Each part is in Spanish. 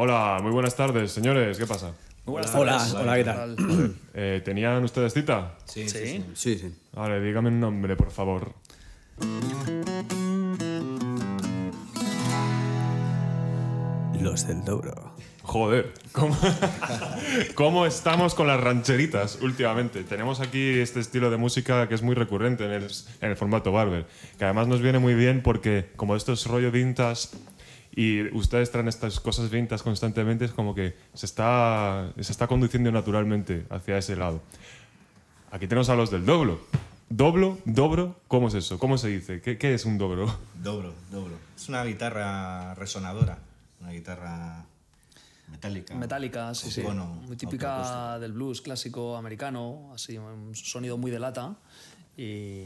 Hola, muy buenas tardes, señores. ¿Qué pasa? buenas Hola, hola, ¿qué tal? Eh, ¿Tenían ustedes cita? Sí, Sí. sí, sí. Sí, sí. Vale, dígame un nombre, por favor. Los del Dobro. Joder, ¿cómo, cómo estamos con las rancheritas últimamente? Tenemos aquí este estilo de música que es muy recurrente en el, en el formato Barber, que además nos viene muy bien porque como esto es rollo vintage y ustedes traen estas cosas vintage constantemente, es como que se está, se está conduciendo naturalmente hacia ese lado. Aquí tenemos a los del doblo. ¿Doblo? ¿Dobro? ¿Cómo es eso? ¿Cómo se dice? ¿Qué, qué es un dobro? Dobro, dobro. Es una guitarra resonadora, una guitarra metálica. Metálica, sí, sí. Bueno, muy típica del blues clásico americano, así, un sonido muy de lata y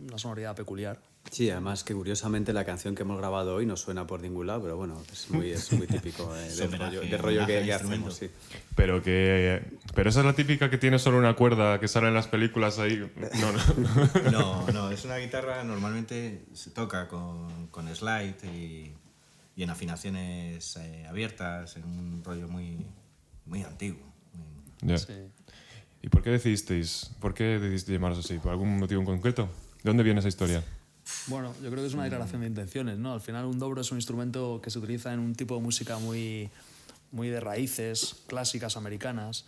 una sonoridad peculiar. Sí, además que curiosamente la canción que hemos grabado hoy no suena por ningún lado, pero bueno, es muy, es muy típico eh, del homenaje, rollo, del rollo que, que hacemos. Sí. Pero que. Pero esa es la típica que tiene solo una cuerda que sale en las películas ahí. No, no. No, no, es una guitarra normalmente se toca con, con slide y, y en afinaciones eh, abiertas, en un rollo muy, muy antiguo. Sí. ¿Y por qué decidisteis? ¿Por qué decidisteis llamaros así? ¿Por algún motivo en concreto? ¿De dónde viene esa historia? Bueno, yo creo que es una declaración de intenciones, ¿no? Al final un dobro es un instrumento que se utiliza en un tipo de música muy, muy de raíces clásicas americanas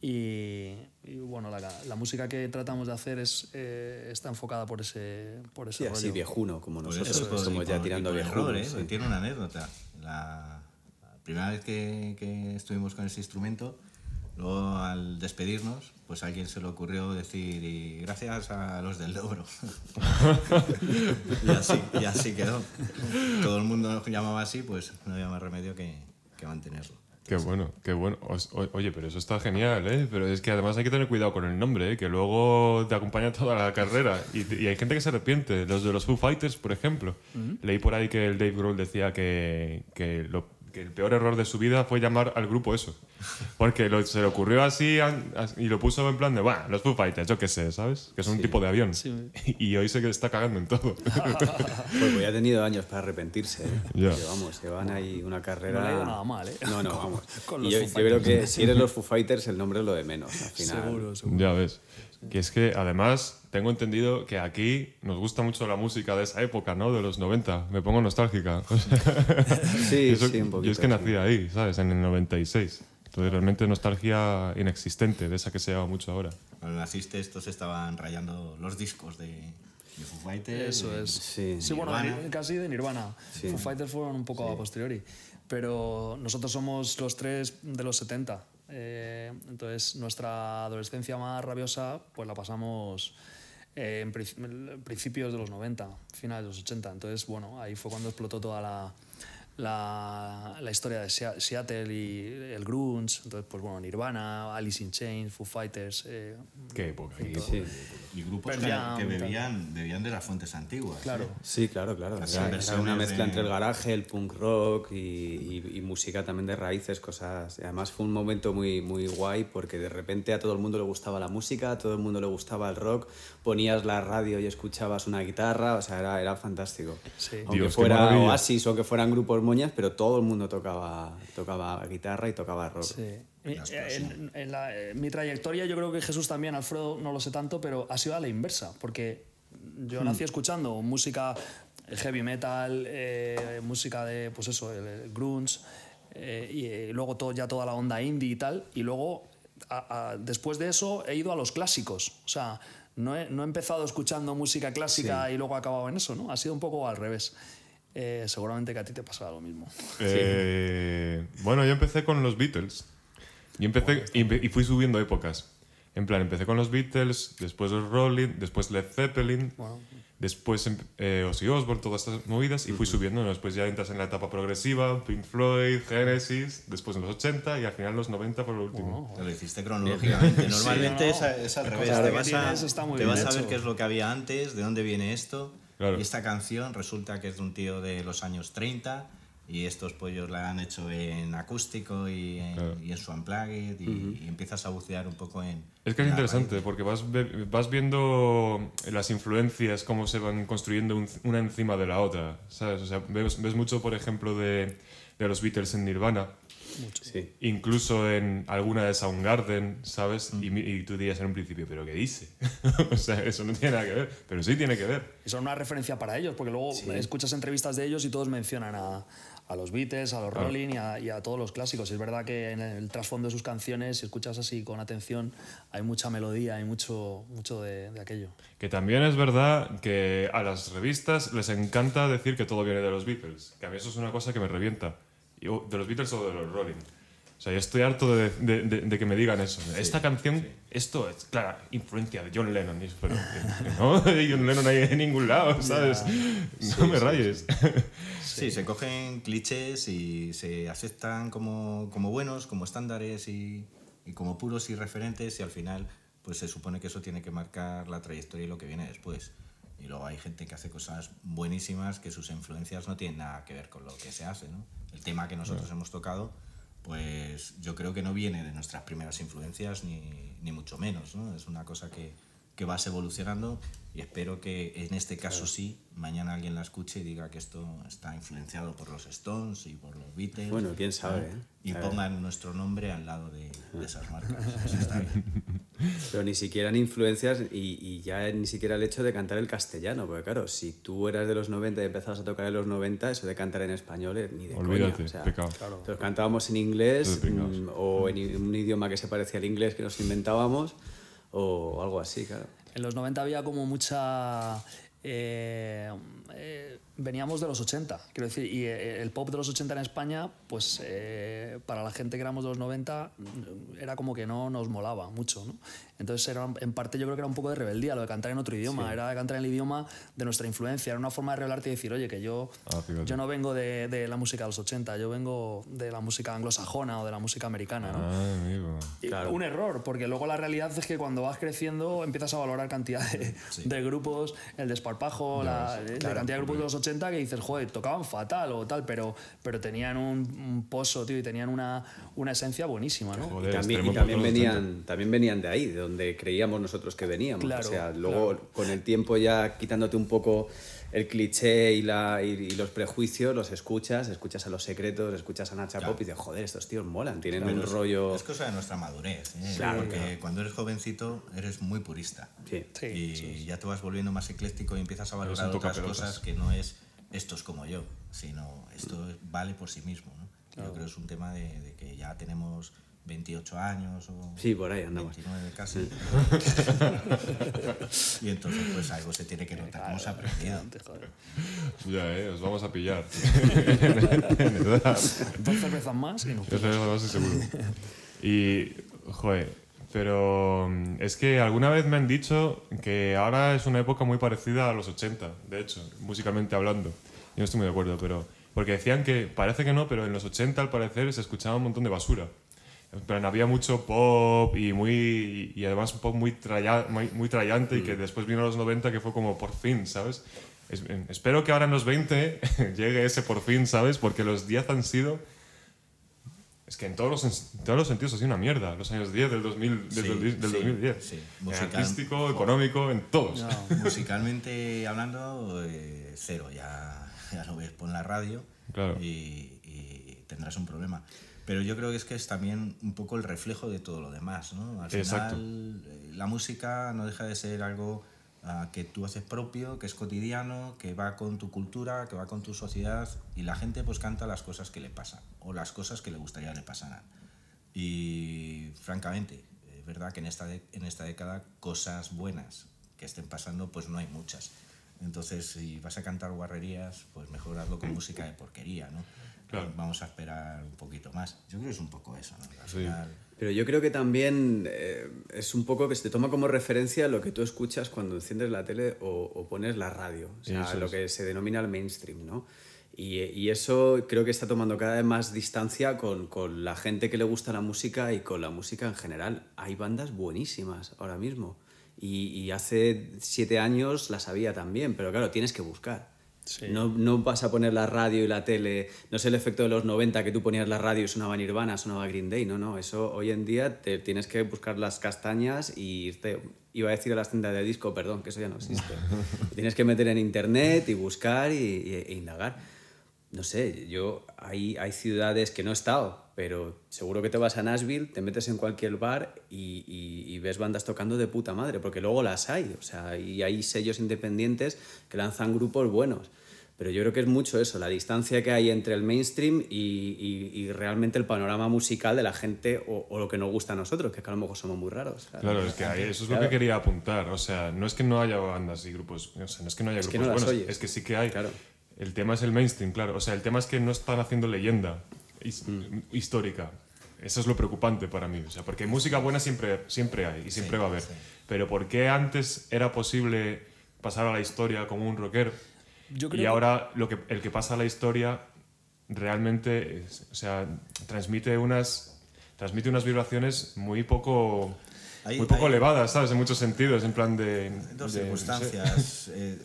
y, y, bueno, la, la música que tratamos de hacer es, eh, está enfocada por ese, por ese Sí, así rollo. viejuno como Por nosotros, eso, y ya tirando viejuno. error, ¿eh? sí. Tiene una anécdota. La, la primera vez que, que estuvimos con ese instrumento, luego al despedirnos, pues a alguien se le ocurrió decir, y gracias a los del Dobro. y, así, y así quedó. Todo el mundo nos llamaba así, pues no había más remedio que, que mantenerlo. Qué bueno, qué bueno. O- oye, pero eso está genial, ¿eh? Pero es que además hay que tener cuidado con el nombre, ¿eh? Que luego te acompaña toda la carrera. Y, y hay gente que se arrepiente. Los de los Foo Fighters, por ejemplo. Leí por ahí que el Dave Grohl decía que, que, lo- que el peor error de su vida fue llamar al grupo eso. Porque lo- se le ocurrió así y lo puso en plan de, bueno, los Foo Fighters, yo qué sé, ¿sabes? Que es un tipo de avión. Sí. Y hoy se que está cagando en todo. Pues ya ha tenido años para arrepentirse. ¿eh? Ya. Porque, vamos, llevan ahí una carrera. No le nada mal, ¿eh? No, no, vamos. con los yo, yo creo Fighters. que si eres los Foo Fighters, el nombre es lo de menos. Al final. Seguro, seguro. Ya ves. Que es que además tengo entendido que aquí nos gusta mucho la música de esa época, ¿no? De los 90. Me pongo nostálgica. O sea, Sí, eso- sí, un poquito. yo es que sí. nací ahí, ¿sabes? En el 96. Entonces realmente nostalgia inexistente, de esa que se llama mucho ahora. Cuando naciste, estos estaban rayando los discos de, de Foo Fighters. Eso de- es. Sí. Sí, bueno, casi de Nirvana. Sí. Foo Fighters fueron un poco a posteriori. Pero nosotros somos los tres de los 70. eh, entonces, nuestra adolescencia más rabiosa, pues la pasamos eh, en pri- principios de los 90, finales de los 80. Entonces, bueno, ahí fue cuando explotó toda la, la, la historia de Sea- Seattle y el grunge. Entonces, pues bueno, Nirvana, Alice in Chains, Foo Fighters. eh, Qué época. todo. Sí. Y grupos que, Jam que y bebían, bebían de las fuentes antiguas. Claro. ¿eh? Sí, claro, claro. Era, era una mezcla de- entre el garaje, el punk rock y, y- y música también de raíces, cosas. y Además fue un momento muy, muy guay porque de repente a todo el mundo le gustaba la música, a todo el mundo le gustaba el rock, ponías la radio y escuchabas una guitarra, o sea, era, era fantástico. Sí. Aunque Dios, fuera. Oasis o que fueran grupos moñas, pero todo el mundo tocaba, tocaba guitarra y tocaba rock. Sí. Mi- eh, En, en la- en mi trayectoria yo creo que Jesús también, Alfredo no lo sé tanto, pero ha sido a la inversa, porque yo nací escuchando música el heavy metal, eh, música de, pues eso, el, el grunge, eh, y eh, luego todo, ya toda la onda indie y tal, y luego a- a- después de eso he ido a los clásicos, o sea, no he, no he empezado escuchando música clásica y luego he acabado en eso, ¿no? Ha sido un poco al revés. Eh, seguramente que a ti te pasará lo mismo. Eh, bueno, yo empecé con los Beatles. Y, empecé, y, fui subiendo épocas. En plan, empecé con los Beatles, después los Rolling, después Led Zeppelin, Bueno. después em- eh, Ozzy Osbourne, todas estas movidas, y fui subiendo. Después ya entras en la etapa progresiva, Pink Floyd, Genesis, después en los 80 y al final los 90 por lo último. Lo hiciste cronológicamente. Normalmente no, es, al revés. Te vas, a, tienes está muy te bien vas a ver hecho. qué es lo que había antes, de dónde viene esto. Claro. Y esta canción resulta que es de un tío de los años 30 y estos pollos la han hecho en acústico y en, Claro. y en su unplugged y, y empiezas a bucear un poco en... Es que es en interesante raíz. porque vas, vas viendo las influencias, cómo se van construyendo un- una encima de la otra, ¿sabes? O sea, ves, ves mucho, por ejemplo, de, de los Beatles en Nirvana Sí. Incluso en alguna de Soundgarden, ¿sabes? Y, mi- y tú dirías en un principio, ¿pero qué dice? o sea, eso no tiene nada que ver. Pero sí tiene que ver. Y son una referencia para ellos, porque luego escuchas entrevistas de ellos y todos mencionan a, a los Beatles, a los Rolling y a, y a todos los clásicos. Y es verdad que en el trasfondo de sus canciones, si escuchas así con atención, hay mucha melodía, hay mucho, mucho de, de aquello. Que también es verdad que a las revistas les encanta decir que todo viene de los Beatles. Que a mí eso es una cosa que me revienta. O ¿De los Beatles o de los Rolling? O sea, yo estoy harto de, de- de- de que me digan eso. Esta canción, esto es, clara, influencia de John Lennon. Pero que no, de John Lennon hay en ningún lado, ¿sabes? No me rayes. Sí, se cogen clichés y se aceptan como, como buenos, como estándares y, y como puros y referentes y al final pues se supone que eso tiene que marcar la trayectoria y lo que viene después. Y luego hay gente que hace cosas buenísimas que sus influencias no tienen nada que ver con lo que se hace. ¿no? El tema que nosotros hemos tocado, pues yo creo que no viene de nuestras primeras influencias ni, ni mucho menos. ¿no? Es una cosa que, que vas evolucionando y espero que en este caso sí, mañana alguien la escuche y diga que esto está influenciado por los Stones y por los Beatles. Bueno, quién sabe, ¿eh? Y A ver. pongan nuestro nombre al lado de, de esas marcas. Eso está bien. Pero ni siquiera en influencias y, y ya ni siquiera el hecho de cantar el castellano, porque claro, si tú eras de los 90 y empezabas a tocar en los 90, eso de cantar en español es ni de Olvídate, coña. O sea, pecado. Entonces cantábamos en inglés mm, o en un idioma que se parecía al inglés que nos inventábamos o algo así, claro. En los 90 había como mucha... eh, eh, veníamos de los 80, quiero decir, y eh, el pop de los 80 en España, pues para la gente que éramos de los 90 mm, era como que no nos molaba mucho, ¿no? Entonces era, en parte yo creo que era un poco de rebeldía, lo de cantar en otro idioma, era de cantar en el idioma de nuestra influencia, era una forma de revelarte y decir, oye, que yo, Ah, yo no vengo de, de la música de los 80, yo vengo de la música anglosajona o de la música americana, ¿no? Ah, amigo. Y Claro. Un error, porque luego la realidad es que cuando vas creciendo empiezas a valorar cantidad de, de grupos, el desparpajo, la, de cantidad de grupos de los 80 que dices, joder, tocaban fatal o tal, pero, pero tenían un, un pozo, tío, y tenían una, una esencia buenísima, ¿no? Joder, y también, extremo y también venían, también venían de ahí, de donde creíamos nosotros que veníamos. Claro, o sea, luego con el tiempo ya quitándote un poco el cliché y, la, y, y los prejuicios, los escuchas, escuchas a los secretos, escuchas a Nacha Pop y dices, joder, estos tíos molan, tienen Pero un es- rollo... Es cosa de nuestra madurez. ¿eh? Claro, Porque claro. cuando eres jovencito eres muy purista. Sí. Sí, y ya te vas volviendo más ecléctico y empiezas a valorar otras cosas que no es esto es como yo, sino esto vale por sí mismo. ¿no? Yo creo que es un tema de, de que ya tenemos 28 años o Sí, por ahí andamos. 29 casi. y entonces pues algo se tiene que notar ha aprendido. Ya, eh, os vamos a pillar. Dos cervezas más y no. Eso es lo más seguro. Y, joder, pero mm, es que alguna vez me han dicho que ahora es una época muy parecida a los 80, de hecho, musicalmente hablando. Yo no estoy muy de acuerdo, pero. Porque decían que, parece que no, pero en los 80 al parecer se escuchaba un montón de basura. En plan, había mucho pop y muy y además un pop muy, traya- muy, muy trallante y que después vino a los 90 que fue como por fin, ¿sabes? Es- en- espero que ahora en los 20 llegue ese por fin, ¿sabes? Porque los 10 han sido... Es que en todos los, en todos los sentidos ha sido una mierda. Los años 10 del, 2000, del, Sí, del sí, 2010. sí. En Musical- artístico, económico, en todos. No. Musicalmente hablando, eh, cero, ya, ya lo ves, pon la radio Claro. y, tendrás un problema. Pero yo creo que es que es también un poco el reflejo de todo lo demás, ¿no? Al final, eh, la música no deja de ser algo ah, que tú haces propio, que es cotidiano, que va con tu cultura, que va con tu sociedad, y la gente pues canta las cosas que le pasan, o las cosas que le gustaría le pasaran. Y francamente, es verdad que en esta, de- en esta década cosas buenas que estén pasando, pues no hay muchas. Entonces, si vas a cantar guarrerías, pues mejor hazlo con música de porquería, ¿no? Claro. Vamos a esperar un poquito más. Yo creo que es un poco eso, ¿no? Al Sí. final, Pero yo creo que también eh, es un poco que se te toma como referencia lo que tú escuchas cuando enciendes la tele o, o pones la radio, o sea, Eso lo es. que se denomina el mainstream, ¿no? Y, y eso creo que está tomando cada vez más distancia con, con la gente que le gusta la música y con la música en general. Hay bandas buenísimas ahora mismo. Y, y hace siete años las había también, pero claro, tienes que buscar. Sí. No, no vas a poner la radio y la tele, no es el efecto de los 90 que tú ponías la radio y sonaba Nirvana, sonaba Green Day, no, no, eso hoy en día te tienes que buscar las castañas y irte, iba a decir a las tiendas de disco, perdón, que eso ya no existe. tienes que meter en internet y buscar y, y- e indagar. No sé, yo hay, hay ciudades que no he estado, pero seguro que te vas a Nashville, te metes en cualquier bar y, y- y ves bandas tocando de puta madre, porque luego las hay, o sea, y hay sellos independientes que lanzan grupos buenos. Pero yo creo que es mucho eso, la distancia que hay entre el mainstream y, realmente el panorama musical de la gente o, o lo que nos gusta a nosotros, que, es que a lo mejor somos muy raros. ¿sabes? Claro, es que ahí- eso es lo que quería apuntar. O sea, no es que no haya bandas y grupos, o sea, no es que no haya Es que grupos no buenos, es que sí que hay. Claro. El tema es el mainstream, claro. O sea, el tema es que no están haciendo leyenda his- histórica. Eso es lo preocupante para mí. O sea, porque música buena siempre, siempre hay y siempre va a haber. Pero ¿por qué antes era posible pasar a la historia como un rocker? Yo creo y que- ahora lo que, el que pasa a la historia realmente es- o sea, transmite unas, transmite unas vibraciones muy poco, muy poco elevadas, ¿sabes? En muchos sentidos, en plan de... dos de- no sé. circunstancias. Eh,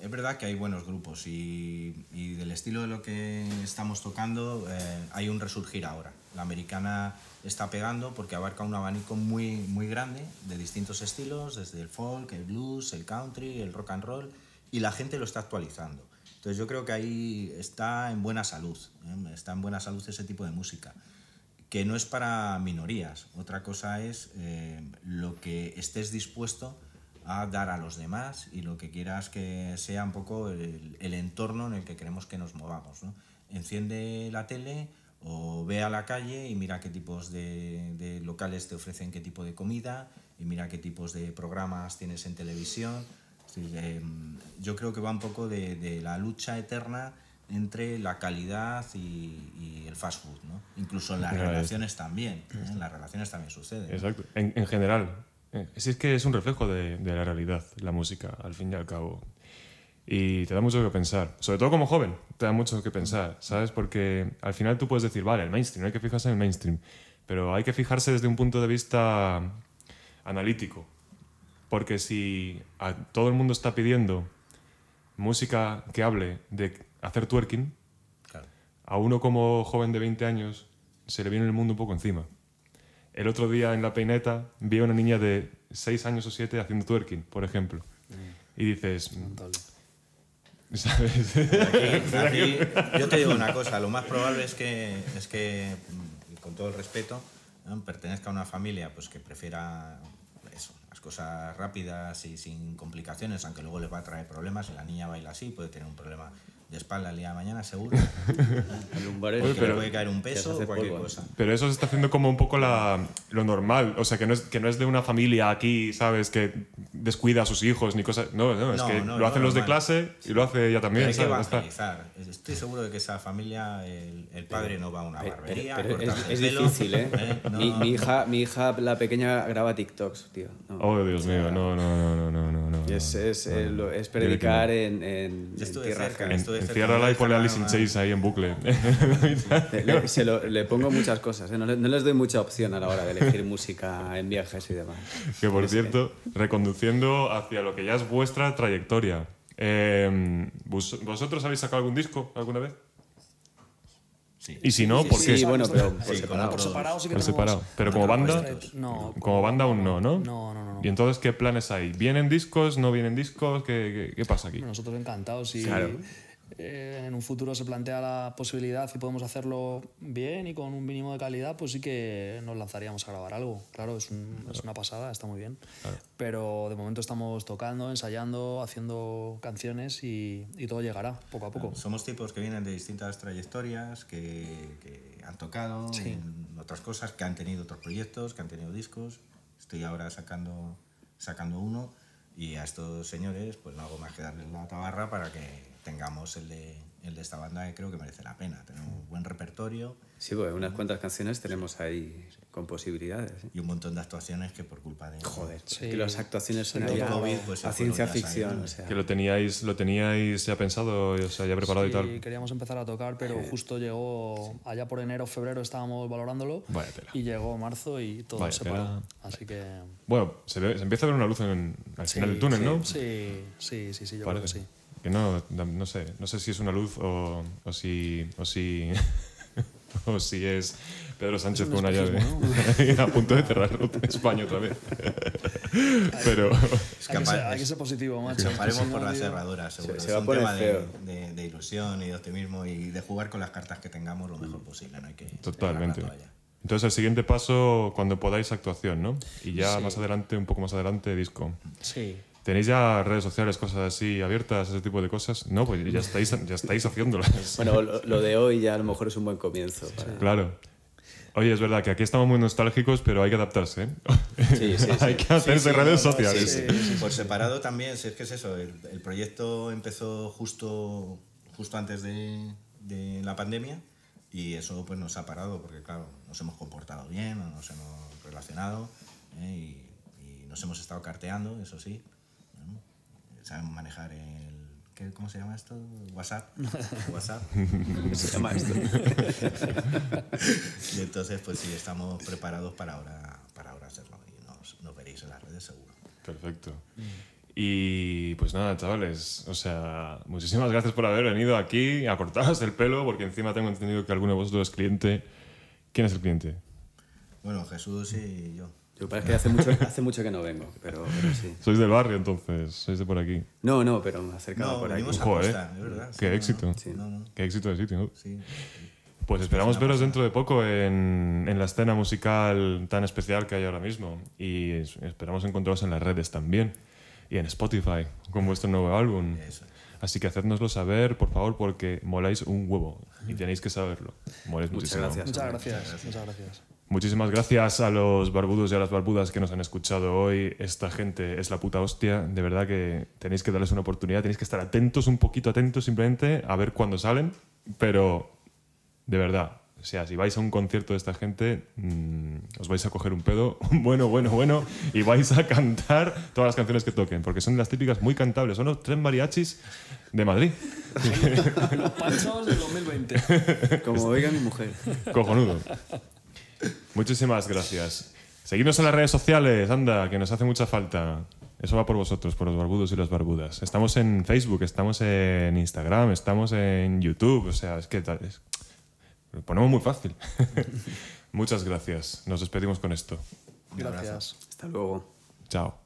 es verdad que hay buenos grupos y, del estilo de lo que estamos tocando eh, hay un resurgir ahora. La americana está pegando porque abarca un abanico muy, muy grande de distintos estilos, desde el folk, el blues, el country, el rock and roll, y la gente lo está actualizando. Entonces yo creo que ahí está en buena salud, ¿eh? está en buena salud ese tipo de música que no es para minorías. Otra cosa es eh, lo que estés dispuesto a dar a los demás y lo que quieras que sea un poco el, el entorno en el que queremos que nos movamos. ¿no? Enciende la tele o ve a la calle y mira qué tipos de, de locales te ofrecen qué tipo de comida y mira qué tipos de programas tienes en televisión. Decir, eh, yo creo que va un poco de, de la lucha eterna entre la calidad y, y el fast food, ¿no? Incluso en las Claro, es- relaciones también, ¿eh? en las relaciones también sucede. Exacto, en, en general. Eh, Sí, es que es un reflejo de, de la realidad, la música, al fin y al cabo. Y te da mucho que pensar, sobre todo como joven, te da mucho que pensar, ¿sabes? Porque al final tú puedes decir, vale, el mainstream, hay que fijarse en el mainstream, pero hay que fijarse desde un punto de vista analítico. Porque si a todo el mundo está pidiendo música que hable de hacer twerking, Claro. a uno como joven de 20 años se le viene el mundo un poco encima. El otro día en la peineta vi a una niña de 6 años o 7 haciendo twerking, por ejemplo. Y dices, ¿sabes? Aquí- aquí, yo te digo una cosa, lo más probable es que, es que mm, con todo el respeto, ¿no? pertenezca a una familia pues, que prefiera eso, las cosas rápidas y sin complicaciones, aunque luego le va a traer problemas. Si la niña baila así, puede tener un problema de espalda el día de mañana, seguro. El Porque pero- le puede caer un peso o cualquier polvo. cosa. Pero eso se está haciendo como un poco la, lo normal. O sea, que no, es, que no es de una familia aquí, ¿sabes? Que descuida a sus hijos ni cosas. No, no, es No, que no, lo hacen los de clase y lo hace ella Pero también, hay que ¿sabes? Evangelizar. Estoy seguro de que esa familia, el, el padre no va a una Pero- barbería. pero es, es difícil, ¿eh? ¿eh? No, mi, mi hija, mi hija, la pequeña, graba TikToks, tío. No. Oh, Dios mío, no, no, no. no, Y es, es, eh, es predicar en, en, en tierra cerca, Enciérrala y ponle Alice in Chains ahí en bucle. Le, se lo- le pongo muchas cosas, ¿eh? no, le- no les doy mucha opción a la hora de elegir música en viajes y demás. que por cierto, reconduciendo hacia lo que ya es vuestra trayectoria. Eh, ¿vos- ¿Vosotros habéis sacado algún disco alguna vez? Sí. Y si no, ¿por Sí, qué? bueno, pero por Sí, separado. Por separado sí que Por separado. Pero como Bueno, banda, No. como banda aún no, ¿no? No, no, no. ¿Y entonces qué planes hay? ¿Vienen discos? ¿No vienen discos? ¿Qué, qué, qué pasa aquí? Nosotros encantados. Si Claro. Eh, en un futuro se plantea la posibilidad y podemos hacerlo bien y con un mínimo de calidad, pues sí que nos lanzaríamos a grabar algo. Claro, es, un- es una pasada, está muy bien. Pero de momento estamos tocando, ensayando, haciendo canciones y, y todo llegará poco a poco. Somos tipos que vienen de distintas trayectorias, que, que han tocado en otras cosas, que han tenido otros proyectos, que han tenido discos. Estoy ahora sacando, sacando uno y a estos señores pues no hago más que darles la tabarra para que tengamos el de, el de esta banda que creo que merece la pena. Tenemos buen repertorio Sí, pues unas cuantas canciones tenemos ahí con posibilidades. ¿eh? y un montón de actuaciones que por culpa de... Joder, Sí. es que las actuaciones son ya COVID, pues, a ciencia ficción. O sea, Que lo teníais, lo teníais ya pensado, o sea, ya preparado y Sí, tal. queríamos empezar a tocar, pero justo llegó, allá por enero, febrero estábamos valorándolo Vaya tela. y llegó marzo y todo Vaya se tela. paró. Así que... Bueno, se, ve- se empieza a ver una luz en, al final del túnel, ¿no? Sí, sí, sí, sí, yo creo que Parece. sí. Que no, no sé, no sé si es una luz o, o si, o si, o si es Pedro Sánchez un con una llave a punto de cerrar España otra vez. Pero Hay que, Escapar- ser, hay que ser positivo, macho. Escaparemos Si no, por la cerradura, seguro. se es va a un tema de, feo. de- de ilusión y de optimismo y de jugar con las cartas que tengamos lo mejor posible. No hay que totalmente. Entonces el siguiente paso, cuando podáis, actuación, ¿no? Y ya más adelante, un poco más adelante, disco. Sí. ¿Tenéis ya redes sociales, cosas así abiertas, ese tipo de cosas? No, pues ya estáis, ya estáis haciéndolas. Bueno, lo, lo de hoy ya a lo mejor es un buen comienzo. para- Claro. Oye, es verdad que aquí estamos muy nostálgicos, pero hay que adaptarse. ¿eh? Sí, sí, hay que hacerse redes no, no, sociales. Sí, Sí, sí. Por separado también, si es que es eso, el, el proyecto empezó justo, justo antes de, de la pandemia y eso pues nos ha parado porque claro, nos hemos comportado bien, nos hemos relacionado ¿eh? y, y nos hemos estado carteando, eso sí. Sabemos manejar el... ¿qué- ¿Cómo se llama esto? WhatsApp. WhatsApp. ¿Cómo se llama esto? Y entonces pues sí, estamos preparados para ahora, para ahora hacerlo y nos, nos veréis en las redes seguro. Perfecto. Y pues nada, chavales, o sea, muchísimas gracias por haber venido aquí a cortaros el pelo, porque encima tengo entendido que alguno de vosotros es cliente. ¿Quién es el cliente? Bueno, Jesús y yo. Yo parece que hace mucho, hace mucho que no vengo, pero, pero sí. Sois del barrio entonces, sois de por aquí. No, no, pero me acercado No, por aquí. a es verdad. qué Sí, éxito. no, No, no, Qué éxito de sitio. ¿no? sí. Pues esperamos veros dentro de poco en, en la escena musical tan especial que hay ahora mismo. Y es- esperamos encontraros en las redes también. Y en Spotify, con vuestro nuevo álbum. Eso es. Así que hacednoslo saber, por favor, porque moláis un huevo. Y tenéis que saberlo. Moláis Muchas muchísimo. gracias. Muchas gracias. Muchas gracias. Muchísimas gracias a los barbudos y a las barbudas que nos han escuchado hoy. Esta gente es la puta hostia. De verdad que tenéis que darles una oportunidad. Tenéis que estar atentos, un poquito atentos simplemente, a ver cuándo salen. Pero, de verdad, o sea, si vais a un concierto de esta gente, mm, os vais a coger un pedo bueno, bueno, bueno, y vais a cantar todas las canciones que toquen, porque son las típicas muy cantables. Son los tres mariachis de Madrid. Los panchos del 2020. Como oiga mi mujer. Cojonudo. Muchísimas gracias. Seguidnos en las redes sociales, anda, que nos hace mucha falta. Eso va por vosotros, por los barbudos y las barbudas. Estamos en Facebook, estamos en Instagram, estamos en YouTube. O sea, es que tal- es- lo ponemos muy fácil. Muchas gracias. Nos despedimos con esto. Gracias. Hasta luego. Chao.